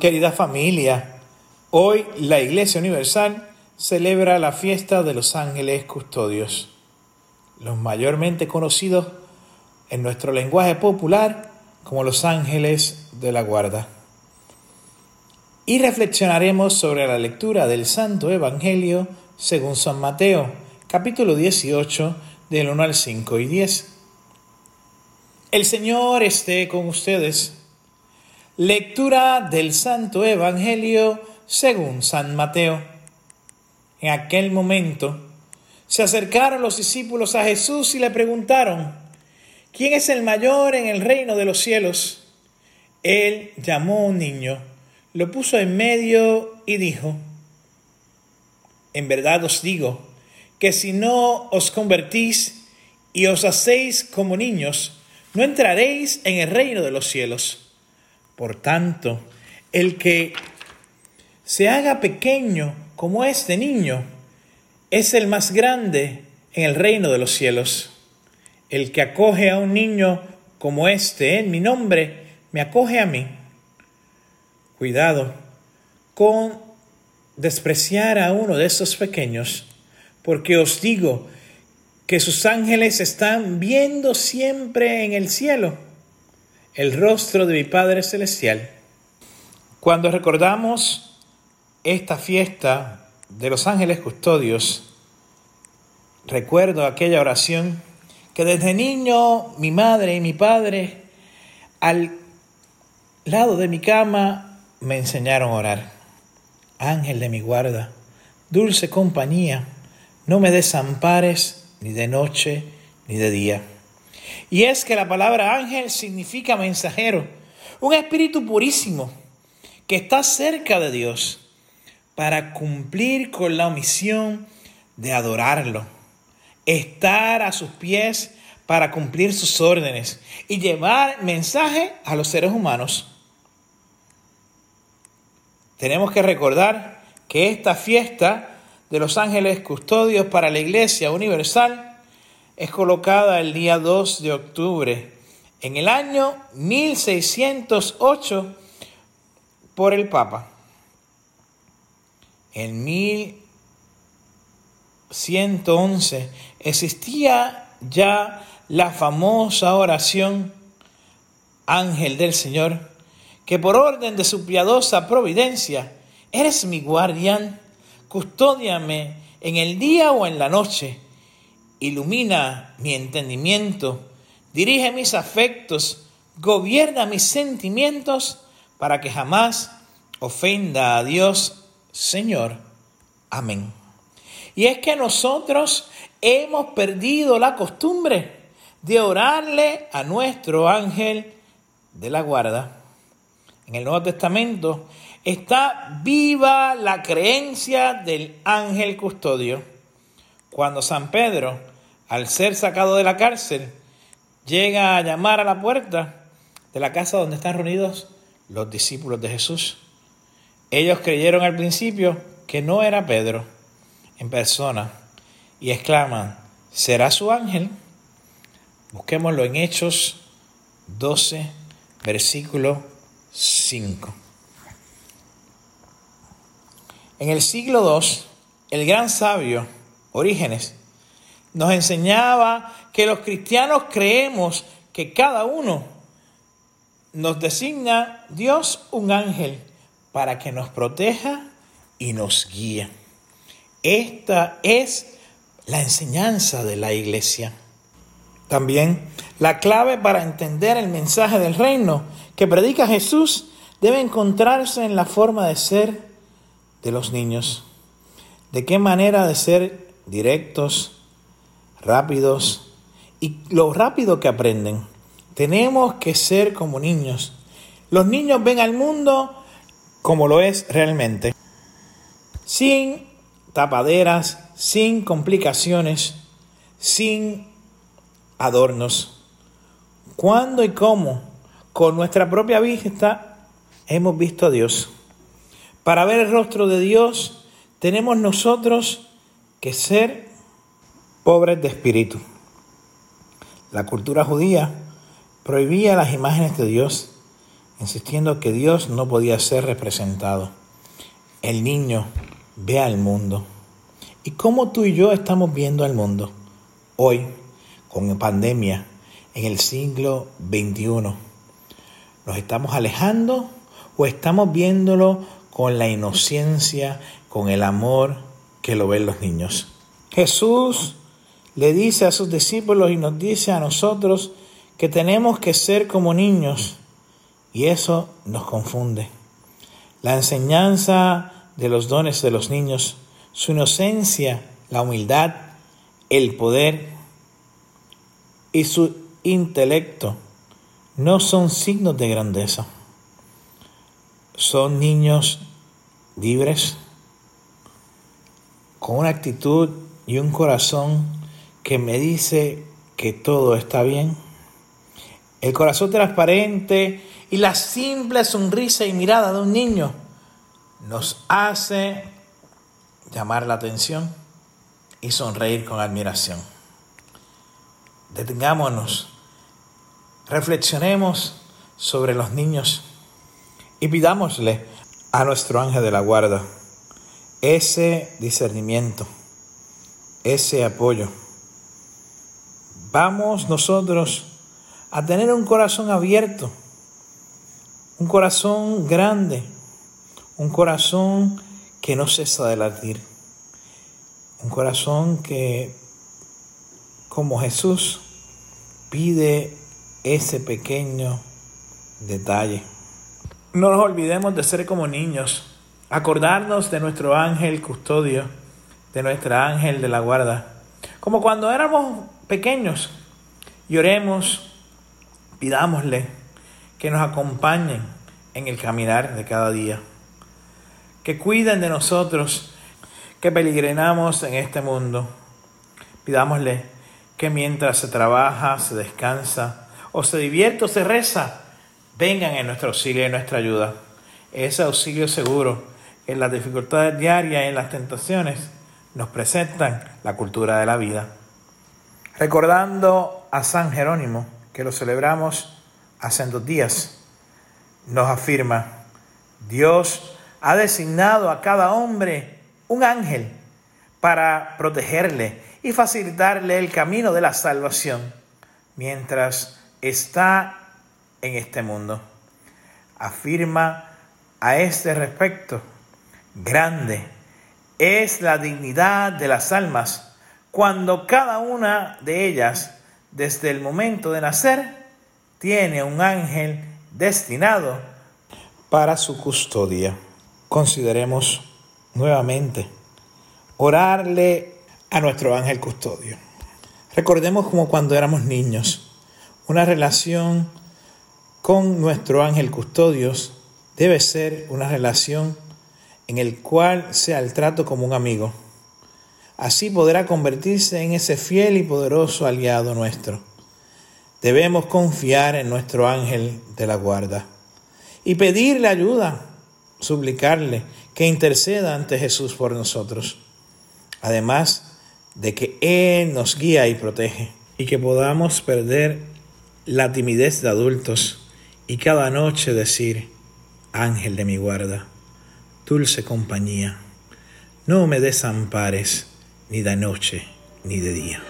Querida familia, hoy la Iglesia Universal celebra la fiesta de los ángeles custodios, los mayormente conocidos en nuestro lenguaje popular como los ángeles de la guarda. Y reflexionaremos sobre la lectura del Santo Evangelio según San Mateo, capítulo 18, del 1 al 5 y 10. El Señor esté con ustedes Lectura del Santo Evangelio según San Mateo. En aquel momento se acercaron los discípulos a Jesús y le preguntaron, ¿quién es el mayor en el reino de los cielos? Él llamó a un niño, lo puso en medio y dijo, en verdad os digo que si no os convertís y os hacéis como niños, no entraréis en el reino de los cielos. Por tanto, el que se haga pequeño como este niño es el más grande en el reino de los cielos. El que acoge a un niño como este en mi nombre, me acoge a mí. Cuidado con despreciar a uno de esos pequeños, porque os digo que sus ángeles están viendo siempre en el cielo el rostro de mi Padre Celestial. Cuando recordamos esta fiesta de los ángeles custodios, recuerdo aquella oración que desde niño mi madre y mi padre al lado de mi cama me enseñaron a orar. Ángel de mi guarda, dulce compañía, no me desampares ni de noche ni de día. Y es que la palabra ángel significa mensajero, un espíritu purísimo que está cerca de Dios para cumplir con la misión de adorarlo, estar a sus pies para cumplir sus órdenes y llevar mensaje a los seres humanos. Tenemos que recordar que esta fiesta de los ángeles custodios para la Iglesia Universal es colocada el día 2 de octubre en el año 1608 por el Papa. En 1111 existía ya la famosa oración Ángel del Señor, que por orden de su piadosa providencia, eres mi guardián, custódiame en el día o en la noche ilumina mi entendimiento, dirige mis afectos, gobierna mis sentimientos para que jamás ofenda a Dios, Señor. Amén. Y es que nosotros hemos perdido la costumbre de orarle a nuestro ángel de la guarda. En el Nuevo Testamento está viva la creencia del ángel custodio. Cuando San Pedro al ser sacado de la cárcel, llega a llamar a la puerta de la casa donde están reunidos los discípulos de Jesús. Ellos creyeron al principio que no era Pedro en persona y exclaman, ¿será su ángel? Busquémoslo en Hechos 12, versículo 5. En el siglo II, el gran sabio Orígenes nos enseñaba que los cristianos creemos que cada uno nos designa Dios un ángel para que nos proteja y nos guíe. Esta es la enseñanza de la iglesia. También la clave para entender el mensaje del reino que predica Jesús debe encontrarse en la forma de ser de los niños. De qué manera de ser directos, rápidos y lo rápido que aprenden. Tenemos que ser como niños. Los niños ven al mundo como lo es realmente. sin tapaderas, sin complicaciones, sin adornos. ¿Cuándo y cómo? Con nuestra propia vista hemos visto a Dios. Para ver el rostro de Dios tenemos nosotros que ser pobres de espíritu. La cultura judía prohibía las imágenes de Dios, insistiendo que Dios no podía ser representado. El niño ve al mundo. ¿Y cómo tú y yo estamos viendo al mundo? Hoy, con pandemia, en el siglo XXI, ¿nos estamos alejando o estamos viéndolo con la inocencia, con el amor que lo ven los niños? Jesús le dice a sus discípulos y nos dice a nosotros que tenemos que ser como niños y eso nos confunde. La enseñanza de los dones de los niños, su inocencia, la humildad, el poder y su intelecto no son signos de grandeza. Son niños libres, con una actitud y un corazón que me dice que todo está bien. El corazón transparente y la simple sonrisa y mirada de un niño nos hace llamar la atención y sonreír con admiración. Detengámonos, reflexionemos sobre los niños y pidámosle a nuestro ángel de la guarda ese discernimiento, ese apoyo. Vamos nosotros a tener un corazón abierto, un corazón grande, un corazón que no cesa de latir, un corazón que, como Jesús, pide ese pequeño detalle. No nos olvidemos de ser como niños, acordarnos de nuestro ángel custodio, de nuestra ángel de la guarda, como cuando éramos pequeños. Lloremos, pidámosle que nos acompañen en el caminar de cada día que cuiden de nosotros, que peregrinamos en este mundo. Pidámosle que mientras se trabaja, se descansa, o se divierte o se reza, vengan en nuestro auxilio y nuestra ayuda. Ese auxilio seguro en las dificultades diarias y en las tentaciones nos presentan la cultura de la vida. Recordando a San Jerónimo, que lo celebramos hace dos días, nos afirma, Dios ha designado a cada hombre un ángel para protegerle y facilitarle el camino de la salvación mientras está en este mundo. Afirma a este respecto, grande es la dignidad de las almas cuando cada una de ellas, desde el momento de nacer, tiene un ángel destinado para su custodia consideremos nuevamente orarle a nuestro ángel custodio. Recordemos como cuando éramos niños, una relación con nuestro ángel custodio debe ser una relación en el cual sea el trato como un amigo. Así podrá convertirse en ese fiel y poderoso aliado nuestro. Debemos confiar en nuestro ángel de la guarda y pedirle ayuda suplicarle que interceda ante Jesús por nosotros. Además de que Él nos guía y protege y que podamos perder la timidez de adultos y cada noche decir, Ángel de mi guarda, dulce compañía, no me desampares ni de noche ni de día.